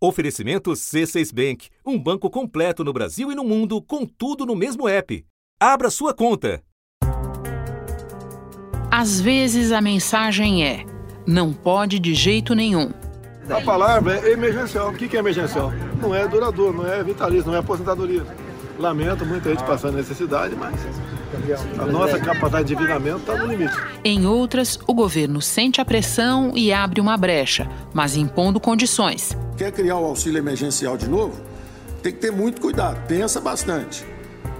Oferecimento C6 Bank, um banco completo no Brasil e no mundo, com tudo no mesmo app. Abra sua conta. Às vezes a mensagem é: não pode de jeito nenhum. A palavra é emergencial. O que é emergencial? Não é duradouro, não é vitalício, não é aposentadoria. Lamento muita gente passando necessidade, mas a nossa capacidade de endividamento está no limite. Em outras, o governo sente a pressão e abre uma brecha, mas impondo condições. Quer criar o auxílio emergencial de novo? Tem que ter muito cuidado, pensa bastante.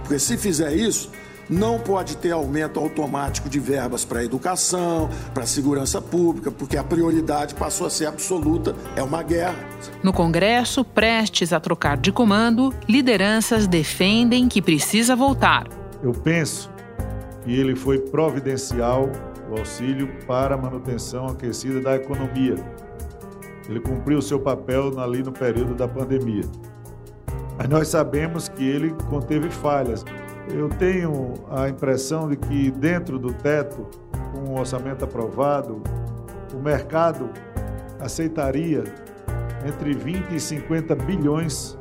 Porque se fizer isso, não pode ter aumento automático de verbas para a educação, para a segurança pública, porque a prioridade passou a ser absoluta, é uma guerra. No Congresso, prestes a trocar de comando, lideranças defendem que precisa voltar. Eu penso que ele foi providencial o auxílio para a manutenção aquecida da economia. Ele cumpriu seu papel ali no período da pandemia. Mas nós sabemos que ele conteve falhas. Eu tenho a impressão de que, dentro do teto, com o orçamento aprovado, o mercado aceitaria entre 20 e 50 bilhões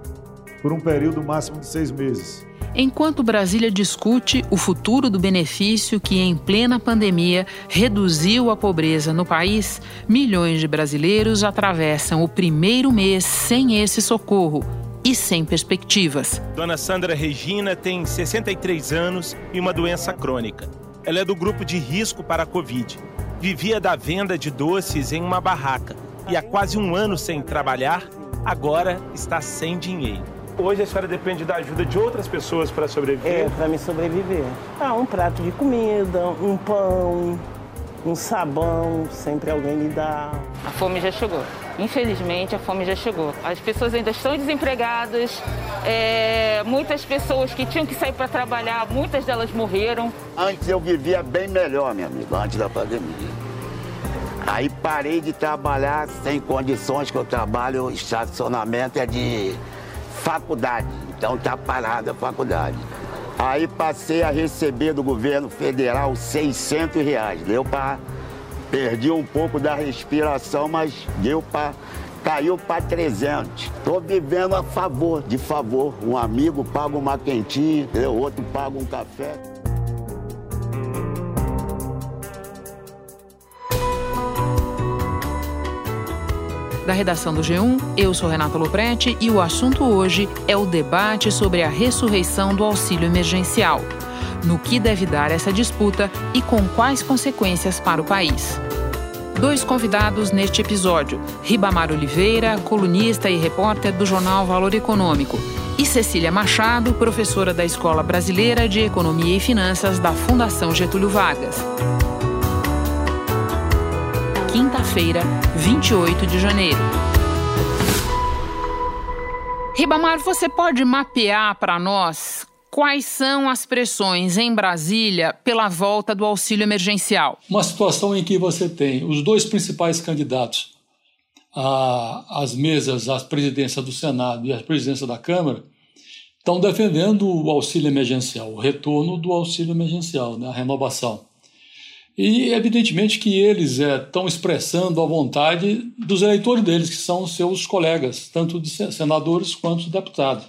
por um período máximo de seis meses. Enquanto Brasília discute o futuro do benefício que, em plena pandemia, reduziu a pobreza no país, milhões de brasileiros atravessam o primeiro mês sem esse socorro e sem perspectivas. Dona Sandra Regina tem 63 anos e uma doença crônica. Ela é do grupo de risco para a Covid. Vivia da venda de doces em uma barraca e há quase um ano sem trabalhar, agora está sem dinheiro. Hoje a senhora depende da ajuda de outras pessoas para sobreviver? É, para me sobreviver. Ah, um prato de comida, um pão, um sabão, sempre alguém me dá. A fome já chegou. Infelizmente, a fome já chegou. As pessoas ainda estão desempregadas, é, muitas pessoas que tinham que sair para trabalhar, muitas delas morreram. Antes eu vivia bem melhor, meu amigo, antes da pandemia. Aí parei de trabalhar sem condições que eu trabalho, estacionamento é de faculdade, então tá parada a faculdade. Aí passei a receber do governo federal 600 reais. Deu para perdi um pouco da respiração, mas deu para caiu para 300. Tô vivendo a favor, de favor. Um amigo paga uma quentinha, o outro paga um café. Da redação do G1, eu sou Renata Loprete e o assunto hoje é o debate sobre a ressurreição do auxílio emergencial. No que deve dar essa disputa e com quais consequências para o país. Dois convidados neste episódio: Ribamar Oliveira, colunista e repórter do jornal Valor Econômico, e Cecília Machado, professora da Escola Brasileira de Economia e Finanças da Fundação Getúlio Vargas quinta-feira, 28 de janeiro. Ribamar, você pode mapear para nós quais são as pressões em Brasília pela volta do auxílio emergencial? Uma situação em que você tem os dois principais candidatos às mesas, à presidência do Senado e à presidência da Câmara, estão defendendo o auxílio emergencial, o retorno do auxílio emergencial, né, a renovação. E, evidentemente, que eles estão é, expressando a vontade dos eleitores deles, que são seus colegas, tanto de senadores quanto de deputados.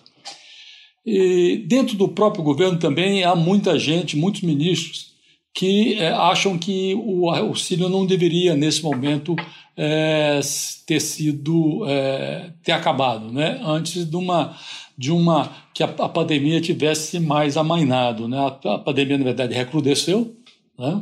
E dentro do próprio governo também há muita gente, muitos ministros, que é, acham que o auxílio não deveria, nesse momento, é, ter sido é, ter acabado, né? antes de uma de uma que a, a pandemia tivesse mais amainado, né? A, a pandemia na verdade recrudesceu, né?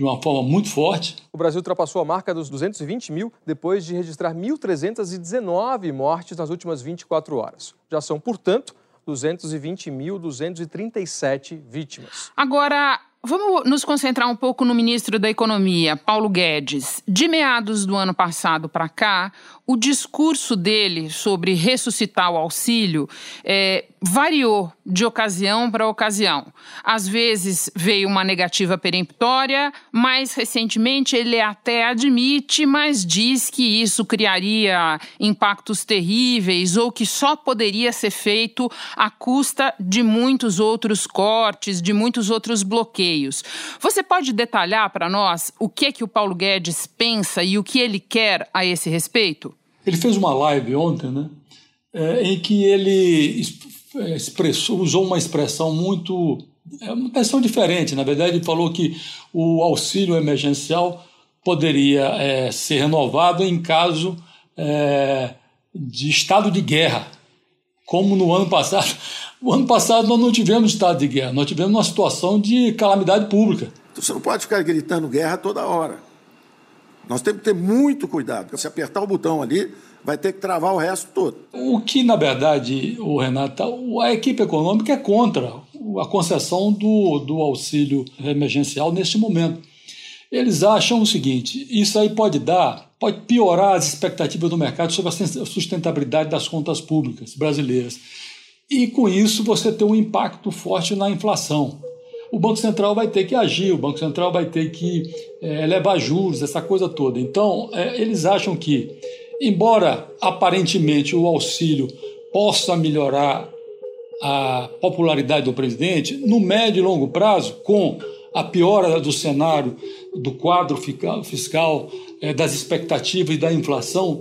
De uma forma muito forte. O Brasil ultrapassou a marca dos 220 mil depois de registrar 1.319 mortes nas últimas 24 horas. Já são, portanto, 220.237 vítimas. Agora, Vamos nos concentrar um pouco no ministro da Economia, Paulo Guedes. De meados do ano passado para cá, o discurso dele sobre ressuscitar o auxílio é, variou de ocasião para ocasião. Às vezes veio uma negativa peremptória, mais recentemente ele até admite, mas diz que isso criaria impactos terríveis ou que só poderia ser feito à custa de muitos outros cortes, de muitos outros bloqueios. Você pode detalhar para nós o que que o Paulo Guedes pensa e o que ele quer a esse respeito? Ele fez uma live ontem, né, é, em que ele é, expressou, usou uma expressão muito. É uma expressão diferente. Na verdade, ele falou que o auxílio emergencial poderia é, ser renovado em caso é, de estado de guerra, como no ano passado. O ano passado nós não tivemos estado de guerra, nós tivemos uma situação de calamidade pública. Então, você não pode ficar gritando guerra toda hora. Nós temos que ter muito cuidado. Se apertar o botão ali, vai ter que travar o resto todo. O que, na verdade, o Renato, a equipe econômica é contra a concessão do, do auxílio emergencial neste momento. Eles acham o seguinte: isso aí pode dar, pode piorar as expectativas do mercado sobre a sustentabilidade das contas públicas brasileiras. E com isso você tem um impacto forte na inflação. O Banco Central vai ter que agir, o Banco Central vai ter que é, elevar juros, essa coisa toda. Então, é, eles acham que, embora aparentemente o auxílio possa melhorar a popularidade do presidente, no médio e longo prazo, com a piora do cenário do quadro fiscal, é, das expectativas e da inflação,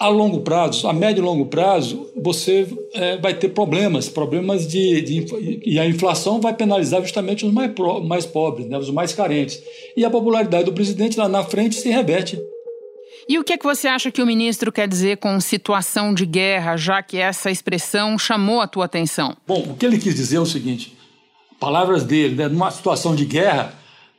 a longo prazo, a médio e longo prazo, você é, vai ter problemas, problemas de, de, E a inflação vai penalizar justamente os mais, mais pobres, né, os mais carentes. E a popularidade do presidente lá na frente se reverte. E o que, é que você acha que o ministro quer dizer com situação de guerra, já que essa expressão chamou a tua atenção? Bom, o que ele quis dizer é o seguinte: palavras dele, né, numa situação de guerra,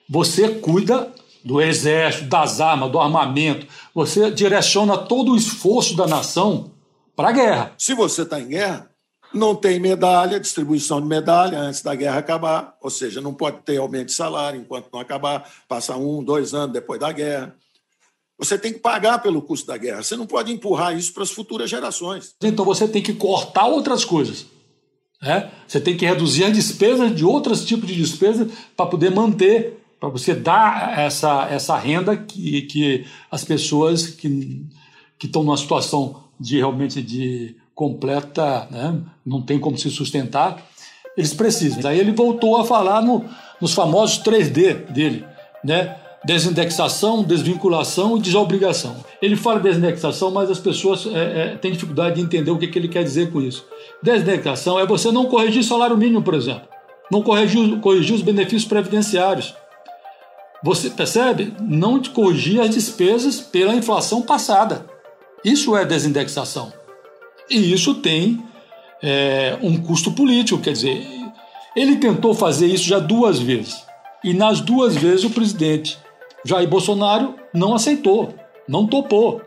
você cuida do exército, das armas, do armamento, você direciona todo o esforço da nação para a guerra. Se você está em guerra, não tem medalha, distribuição de medalha antes da guerra acabar, ou seja, não pode ter aumento de salário enquanto não acabar, passa um, dois anos depois da guerra. Você tem que pagar pelo custo da guerra. Você não pode empurrar isso para as futuras gerações. Então você tem que cortar outras coisas. Né? Você tem que reduzir as despesas de outros tipos de despesas para poder manter para você dar essa, essa renda que, que as pessoas que, que estão numa situação de realmente de completa, né, não tem como se sustentar, eles precisam. Daí ele voltou a falar no, nos famosos 3D dele, né? Desindexação, desvinculação e desobrigação. Ele fala desindexação, mas as pessoas é, é, têm dificuldade de entender o que, que ele quer dizer com isso. Desindexação é você não corrigir salário mínimo, por exemplo. Não corrigir, corrigir os benefícios previdenciários você percebe? Não corrigir as despesas pela inflação passada. Isso é desindexação. E isso tem é, um custo político, quer dizer, ele tentou fazer isso já duas vezes. E nas duas vezes o presidente Jair Bolsonaro não aceitou, não topou.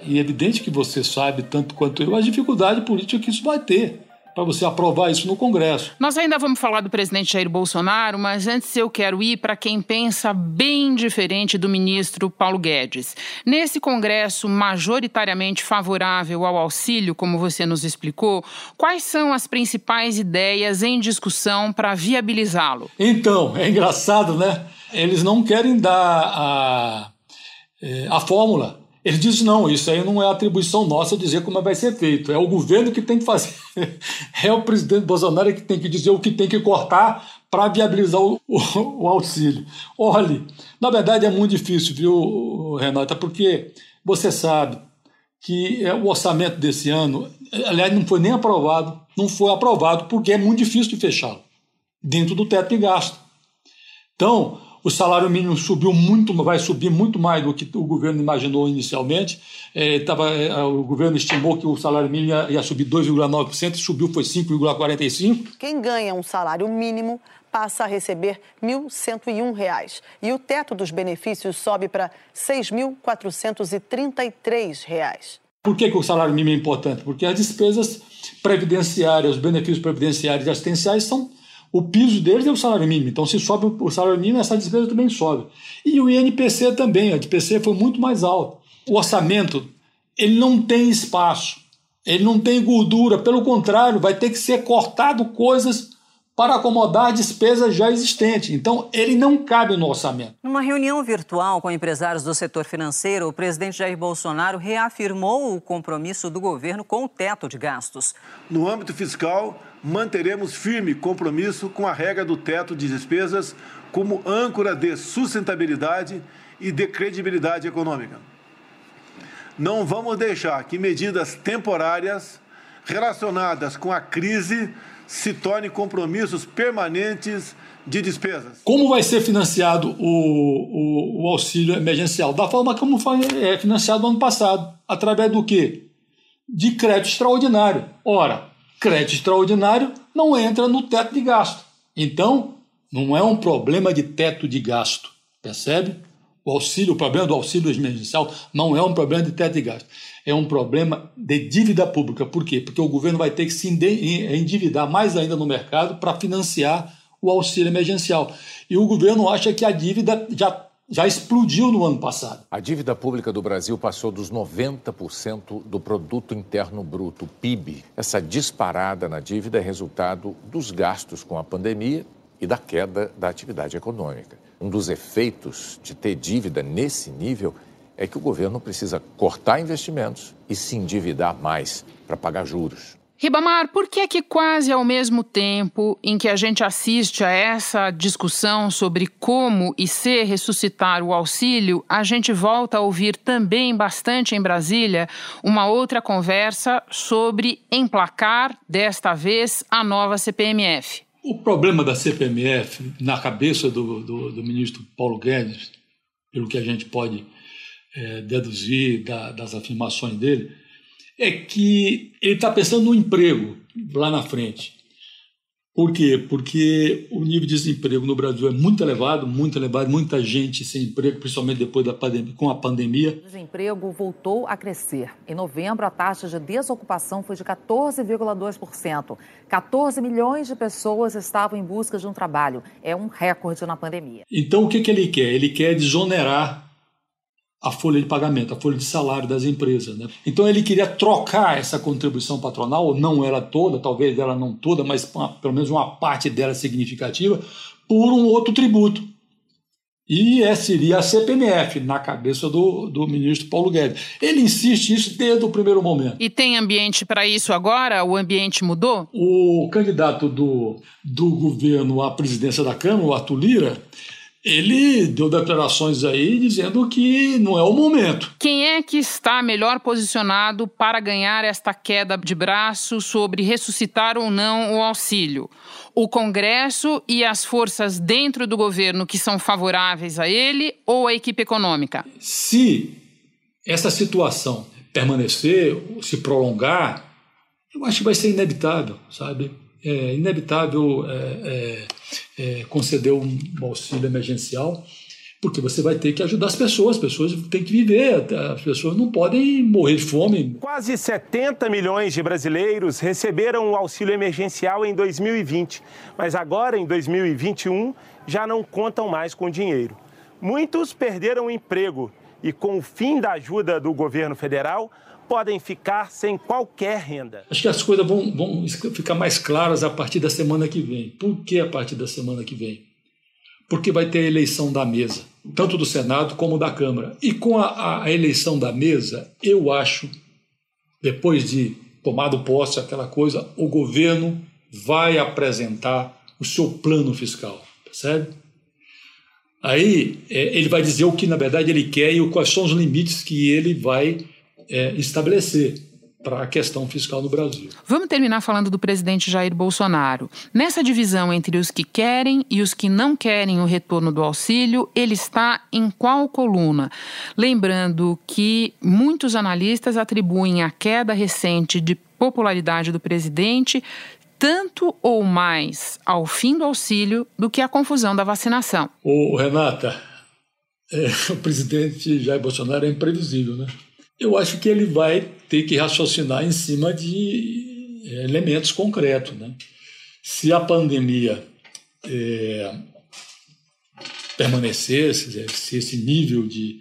E é evidente que você sabe, tanto quanto eu, a dificuldade política que isso vai ter para você aprovar isso no Congresso. Nós ainda vamos falar do presidente Jair Bolsonaro, mas antes eu quero ir para quem pensa bem diferente do ministro Paulo Guedes. Nesse Congresso majoritariamente favorável ao auxílio, como você nos explicou, quais são as principais ideias em discussão para viabilizá-lo? Então, é engraçado, né? Eles não querem dar a, é, a fórmula ele diz: não, isso aí não é atribuição nossa dizer como vai ser feito. É o governo que tem que fazer. É o presidente Bolsonaro que tem que dizer o que tem que cortar para viabilizar o, o, o, auxílio. Olhe, na verdade é muito difícil, viu, Renata, porque você sabe que é o orçamento desse ano, aliás, não foi nem aprovado, não foi aprovado porque é muito difícil de fechá-lo dentro do teto de gasto. Então, o salário mínimo subiu muito, vai subir muito mais do que o governo imaginou inicialmente. É, tava, é, o governo estimou que o salário mínimo ia, ia subir 2,9%, subiu foi 5,45%. Quem ganha um salário mínimo passa a receber R$ 1.101 e o teto dos benefícios sobe para R$ 6.433. Por que, que o salário mínimo é importante? Porque as despesas previdenciárias, os benefícios previdenciários e assistenciais são o piso deles é o salário mínimo. Então, se sobe o salário mínimo, essa despesa também sobe. E o INPC também, a INPC foi muito mais alto. O orçamento, ele não tem espaço, ele não tem gordura, pelo contrário, vai ter que ser cortado coisas para acomodar a despesa já existente. Então, ele não cabe no orçamento. Numa reunião virtual com empresários do setor financeiro, o presidente Jair Bolsonaro reafirmou o compromisso do governo com o teto de gastos. No âmbito fiscal, manteremos firme compromisso com a regra do teto de despesas como âncora de sustentabilidade e de credibilidade econômica. não vamos deixar que medidas temporárias relacionadas com a crise se tornem compromissos permanentes de despesas. Como vai ser financiado o, o, o auxílio emergencial? Da forma como foi é, financiado no ano passado. Através do quê? De crédito extraordinário. Ora, crédito extraordinário não entra no teto de gasto. Então, não é um problema de teto de gasto. Percebe? O auxílio, o problema do auxílio emergencial não é um problema de teto de gasto. É um problema de dívida pública. Por quê? Porque o governo vai ter que se endividar mais ainda no mercado para financiar o auxílio emergencial. E o governo acha que a dívida já, já explodiu no ano passado. A dívida pública do Brasil passou dos 90% do produto interno bruto, PIB. Essa disparada na dívida é resultado dos gastos com a pandemia e da queda da atividade econômica. Um dos efeitos de ter dívida nesse nível é que o governo precisa cortar investimentos e se endividar mais para pagar juros. Ribamar, por que é que quase ao mesmo tempo em que a gente assiste a essa discussão sobre como e se ressuscitar o auxílio, a gente volta a ouvir também bastante em Brasília uma outra conversa sobre emplacar, desta vez, a nova CPMF? O problema da CPMF, na cabeça do, do, do ministro Paulo Guedes, pelo que a gente pode é, deduzir da, das afirmações dele, é que ele está pensando no emprego lá na frente. Por quê? Porque o nível de desemprego no Brasil é muito elevado, muito elevado, muita gente sem emprego, principalmente depois da pandemia, com a pandemia. O desemprego voltou a crescer. Em novembro, a taxa de desocupação foi de 14,2%. 14 milhões de pessoas estavam em busca de um trabalho. É um recorde na pandemia. Então, o que, que ele quer? Ele quer desonerar a folha de pagamento, a folha de salário das empresas. Né? Então ele queria trocar essa contribuição patronal, não era toda, talvez ela não toda, mas pelo menos uma parte dela significativa, por um outro tributo. E essa seria a CPMF, na cabeça do, do ministro Paulo Guedes. Ele insiste isso desde o primeiro momento. E tem ambiente para isso agora? O ambiente mudou? O candidato do, do governo à presidência da Câmara, o Arthur Lira, ele deu declarações aí dizendo que não é o momento. Quem é que está melhor posicionado para ganhar esta queda de braço sobre ressuscitar ou não o auxílio? O Congresso e as forças dentro do governo que são favoráveis a ele ou a equipe econômica? Se essa situação permanecer, se prolongar, eu acho que vai ser inevitável, sabe? É inevitável é, é, é, conceder um auxílio emergencial, porque você vai ter que ajudar as pessoas, as pessoas têm que viver, as pessoas não podem morrer de fome. Quase 70 milhões de brasileiros receberam o auxílio emergencial em 2020, mas agora, em 2021, já não contam mais com dinheiro. Muitos perderam o emprego e, com o fim da ajuda do governo federal, podem ficar sem qualquer renda. Acho que as coisas vão, vão ficar mais claras a partir da semana que vem. Por que a partir da semana que vem? Porque vai ter a eleição da mesa, tanto do Senado como da Câmara. E com a, a eleição da mesa, eu acho, depois de tomado posse, aquela coisa, o governo vai apresentar o seu plano fiscal, percebe? Aí é, ele vai dizer o que na verdade ele quer e quais são os limites que ele vai é, estabelecer para a questão fiscal no Brasil. Vamos terminar falando do presidente Jair Bolsonaro. Nessa divisão entre os que querem e os que não querem o retorno do auxílio, ele está em qual coluna? Lembrando que muitos analistas atribuem a queda recente de popularidade do presidente tanto ou mais ao fim do auxílio do que à confusão da vacinação. Ô, Renata, é, o presidente Jair Bolsonaro é imprevisível, né? Eu acho que ele vai ter que raciocinar em cima de é, elementos concretos. Né? Se a pandemia é, permanecer, se esse nível de,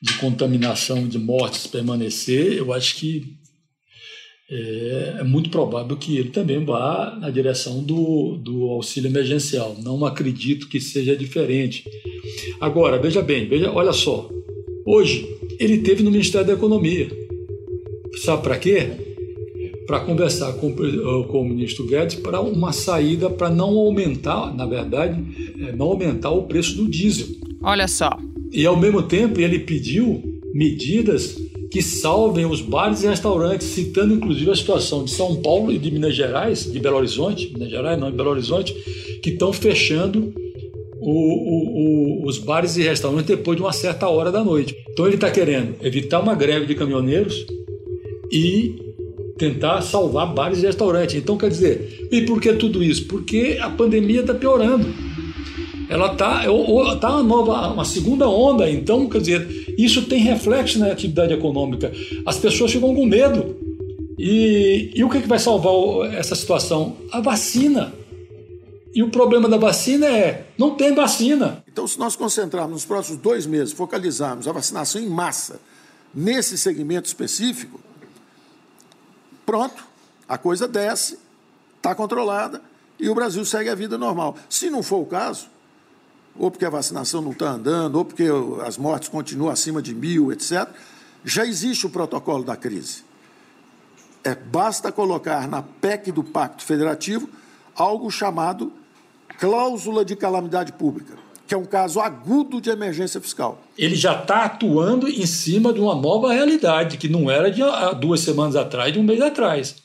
de contaminação, de mortes permanecer, eu acho que é, é, muito provável que ele também vá na direção do, do auxílio emergencial. Não acredito que seja diferente. Agora, veja bem, veja, olha só. Hoje, ele teve no Ministério da Economia. Sabe para quê? Para conversar com, eh, com, o ministro Guedes para uma saída para não aumentar, na verdade, eh, não aumentar o preço do diesel. Olha só. E ao mesmo tempo ele pediu medidas que salvem os bares e restaurantes, citando inclusive a situação de São Paulo e de Minas Gerais, de Belo Horizonte, Minas Gerais, não, de Belo Horizonte, que estão fechando o, o, os bares e restaurantes depois de uma certa hora da noite. Então ele está querendo evitar uma greve de caminhoneiros e tentar salvar bares e restaurantes. Então quer dizer, e por que tudo isso? Porque a pandemia está piorando. Ela está tá uma nova, uma segunda onda. Então quer dizer, isso tem reflexo na atividade econômica. As pessoas ficam com medo. E, e o que, que vai salvar essa situação? A vacina. E o problema da vacina é, não tem vacina. Então, se nós concentrarmos nos próximos dois meses, focalizarmos a vacinação em massa nesse segmento específico, pronto, a coisa desce, está controlada e o Brasil segue a vida normal. Se não for o caso, ou porque a vacinação não está andando, ou porque as mortes continuam acima de mil, etc., já existe o protocolo da crise. É, basta colocar na PEC do Pacto Federativo algo chamado cláusula de calamidade pública, que é um caso agudo de emergência fiscal. Ele já está atuando em cima de uma nova realidade, que não era de duas semanas atrás, de um mês atrás.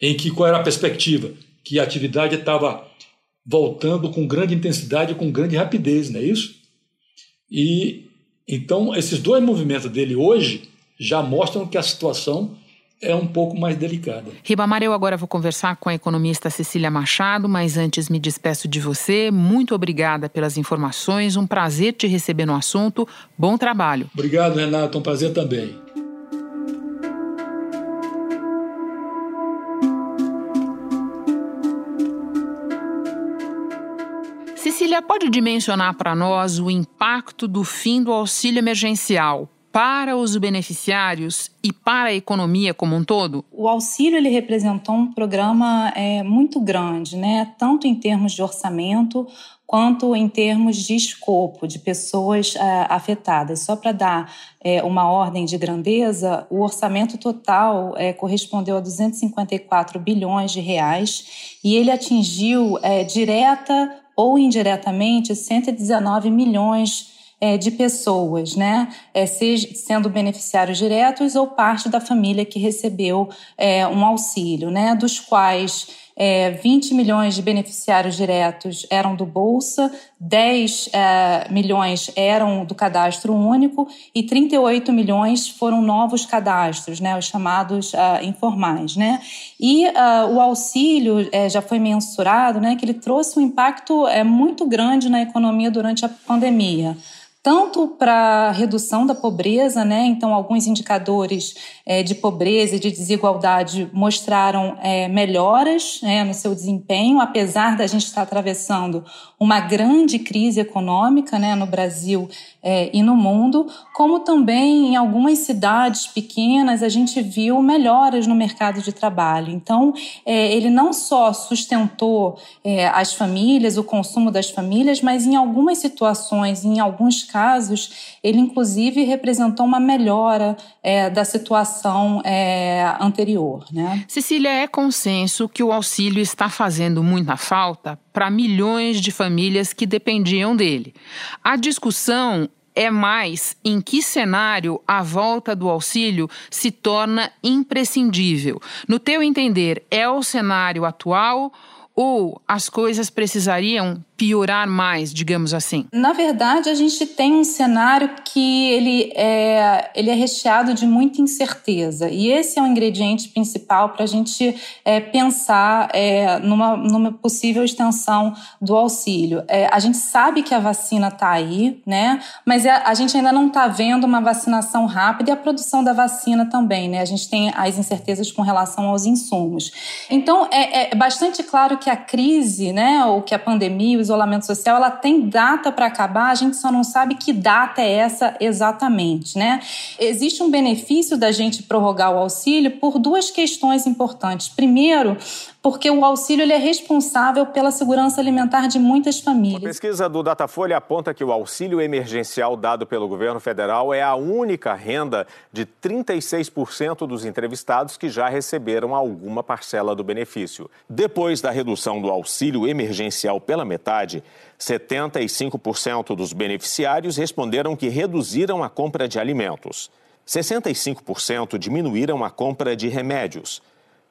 Em que qual era a perspectiva? Que a atividade estava voltando com grande intensidade, com grande rapidez, não é isso? E então esses dois movimentos dele hoje já mostram que a situação é um pouco mais delicada. Ribamar, eu agora vou conversar com a economista Cecília Machado, mas antes me despeço de você. Muito obrigada pelas informações, um prazer te receber no assunto. Bom trabalho. Obrigado, Renato, um prazer também. Cecília, pode dimensionar para nós o impacto do fim do auxílio emergencial para os beneficiários e para a economia como um todo? O auxílio ele representou um programa é, muito grande, né? tanto em termos de orçamento quanto em termos de escopo de pessoas é, afetadas. Só para dar é, uma ordem de grandeza, o orçamento total é, correspondeu a 254 bilhões de reais e ele atingiu é, direta ou indiretamente 119 milhões é, de pessoas, né? É, seja, sendo beneficiários diretos ou parte da família que recebeu é, um auxílio, né? Dos quais é, 20 milhões de beneficiários diretos eram do Bolsa, 10 é, milhões eram do cadastro único e 38 milhões foram novos cadastros, né, os chamados uh, informais. Né? E uh, o auxílio é, já foi mensurado né, que ele trouxe um impacto é, muito grande na economia durante a pandemia tanto para redução da pobreza, né? Então, alguns indicadores é, de pobreza e de desigualdade mostraram é, melhoras né, no seu desempenho, apesar da gente estar atravessando uma grande crise econômica, né, no Brasil é, e no mundo, como também em algumas cidades pequenas a gente viu melhoras no mercado de trabalho. Então, é, ele não só sustentou é, as famílias, o consumo das famílias, mas em algumas situações, em alguns casos, ele inclusive representou uma melhora é, da situação é, anterior. Né? Cecília, é consenso que o auxílio está fazendo muita falta para milhões de famílias que dependiam dele. A discussão é mais em que cenário a volta do auxílio se torna imprescindível. No teu entender, é o cenário atual ou as coisas precisariam piorar mais, digamos assim? Na verdade, a gente tem um cenário que ele é, ele é recheado de muita incerteza. E esse é o ingrediente principal para a gente é, pensar é, numa, numa possível extensão do auxílio. É, a gente sabe que a vacina está aí, né? Mas a, é, a gente ainda não está vendo uma vacinação rápida e a produção da vacina também, né? A gente tem as incertezas com relação aos insumos. Então, é, é bastante claro que a crise, né, ou que a pandemia, os isolamento social, ela tem data para acabar, a gente só não sabe que data é essa exatamente, né? Existe um benefício da gente prorrogar o auxílio por duas questões importantes. Primeiro, porque o auxílio ele é responsável pela segurança alimentar de muitas famílias. A pesquisa do Datafolha aponta que o auxílio emergencial dado pelo governo federal é a única renda de 36% dos entrevistados que já receberam alguma parcela do benefício. Depois da redução do auxílio emergencial pela metade, 75% dos beneficiários responderam que reduziram a compra de alimentos. 65% diminuíram a compra de remédios.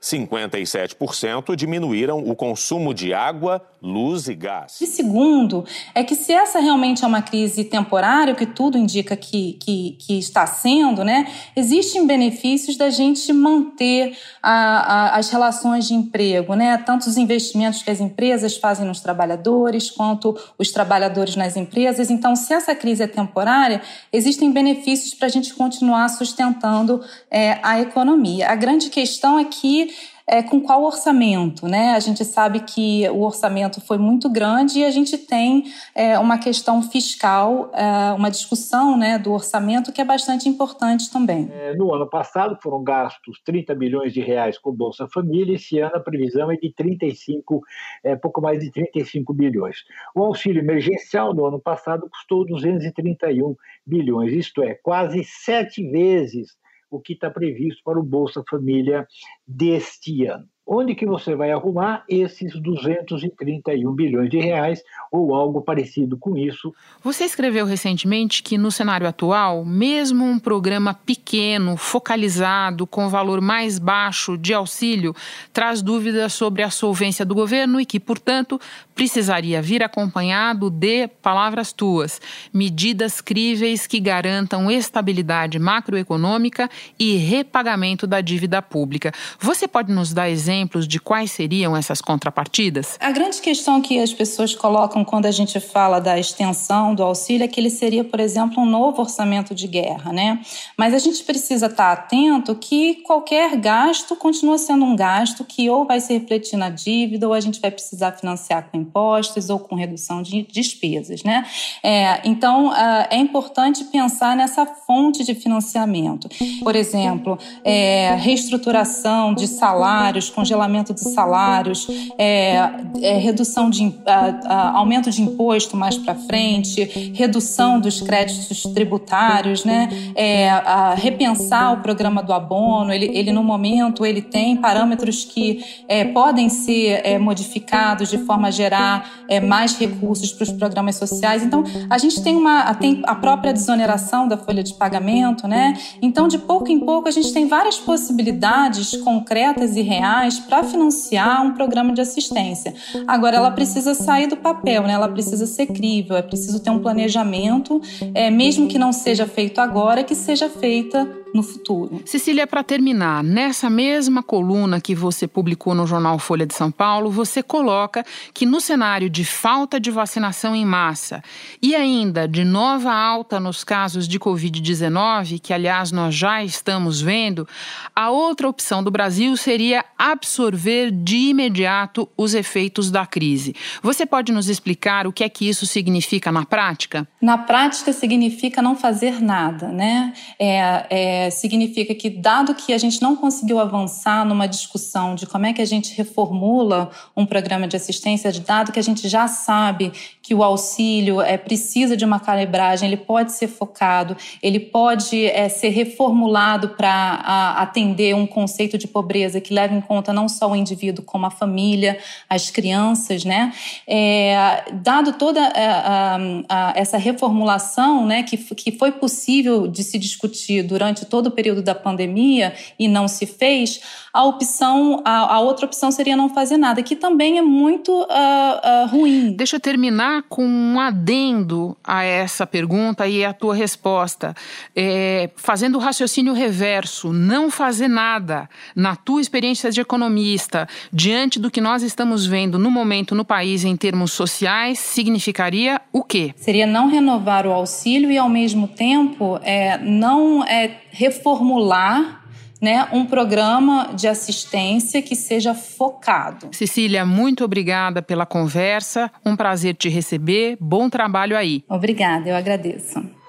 57% diminuíram o consumo de água, luz e gás. E segundo, é que se essa realmente é uma crise temporária, o que tudo indica que, que, que está sendo, né, existem benefícios da gente manter a, a, as relações de emprego, né, tanto os investimentos que as empresas fazem nos trabalhadores, quanto os trabalhadores nas empresas. Então, se essa crise é temporária, existem benefícios para a gente continuar sustentando é, a economia. A grande questão é que é, com qual orçamento, né? A gente sabe que o orçamento foi muito grande e a gente tem é, uma questão fiscal, é, uma discussão né, do orçamento que é bastante importante também. É, no ano passado foram gastos 30 bilhões de reais com Bolsa Família, esse ano a previsão é de 35, é, pouco mais de 35 bilhões. O auxílio emergencial no ano passado custou 231 bilhões, isto é, quase sete vezes o que está previsto para o Bolsa Família deste ano. Onde que você vai arrumar esses 231 bilhões de reais ou algo parecido com isso? Você escreveu recentemente que no cenário atual, mesmo um programa pequeno, focalizado, com valor mais baixo de auxílio, traz dúvidas sobre a solvência do governo e que, portanto, precisaria vir acompanhado de palavras tuas, medidas críveis que garantam estabilidade macroeconômica e repagamento da dívida pública. Você pode nos dar exemplos exemplos de quais seriam essas contrapartidas? A grande questão que as pessoas colocam quando a gente fala da extensão do auxílio é que ele seria, por exemplo, um novo orçamento de guerra, né? Mas a gente precisa estar atento que qualquer gasto continua sendo um gasto que ou vai se refletir na dívida ou a gente vai precisar financiar com impostos ou com redução de despesas, né? É, então, ah, é importante pensar nessa fonte de financiamento. Por exemplo, é, reestruturação de salários com congelamento de salários, é, é, redução de a, a, aumento de imposto mais para frente, redução dos créditos tributários, né? É, a, repensar o programa do abono. Ele, ele no momento ele tem parâmetros que é, podem ser é, modificados de forma a gerar é, mais recursos para os programas sociais. Então a gente tem uma tem a própria desoneração da folha de pagamento, né? Então de pouco em pouco a gente tem várias possibilidades concretas e reais para financiar um programa de assistência. Agora, ela precisa sair do papel, né? ela precisa ser crível, é preciso ter um planejamento, é, mesmo que não seja feito agora, que seja feita no futuro. Cecília, para terminar, nessa mesma coluna que você publicou no jornal Folha de São Paulo, você coloca que no cenário de falta de vacinação em massa e ainda de nova alta nos casos de Covid-19, que aliás nós já estamos vendo, a outra opção do Brasil seria absorver de imediato os efeitos da crise. Você pode nos explicar o que é que isso significa na prática? Na prática significa não fazer nada, né? É, é significa que, dado que a gente não conseguiu avançar numa discussão de como é que a gente reformula um programa de assistência, dado que a gente já sabe que o auxílio é, precisa de uma calibragem, ele pode ser focado, ele pode é, ser reformulado para atender um conceito de pobreza que leva em conta não só o indivíduo, como a família, as crianças, né? É, dado toda a, a, a, essa reformulação, né, que, que foi possível de se discutir durante todo o período da pandemia e não se fez, a opção, a, a outra opção seria não fazer nada, que também é muito uh, uh, ruim. Deixa eu terminar com um adendo a essa pergunta e a tua resposta. É, fazendo o raciocínio reverso, não fazer nada, na tua experiência de economista, diante do que nós estamos vendo no momento no país em termos sociais, significaria o quê? Seria não renovar o auxílio e, ao mesmo tempo, é, não é, reformular né, um programa de assistência que seja focado. Cecília, muito obrigada pela conversa. Um prazer te receber. Bom trabalho aí. Obrigada, eu agradeço.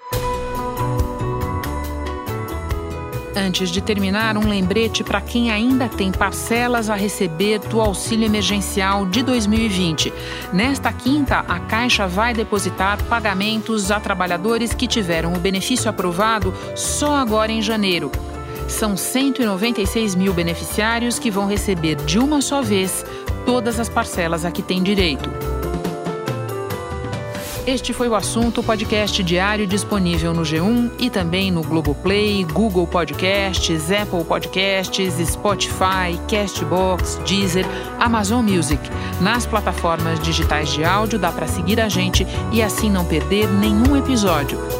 Antes de terminar, um lembrete para quem ainda tem parcelas a receber do auxílio emergencial de 2020. Nesta quinta, a Caixa vai depositar pagamentos a trabalhadores que tiveram o benefício aprovado só agora em janeiro. São 196 mil beneficiários que vão receber de uma só vez todas as parcelas a que têm direito. Este foi o assunto podcast diário disponível no G1 e também no Globoplay, Google Podcasts, Apple Podcasts, Spotify, Castbox, Deezer, Amazon Music. Nas plataformas digitais de áudio dá para seguir a gente e assim não perder nenhum episódio.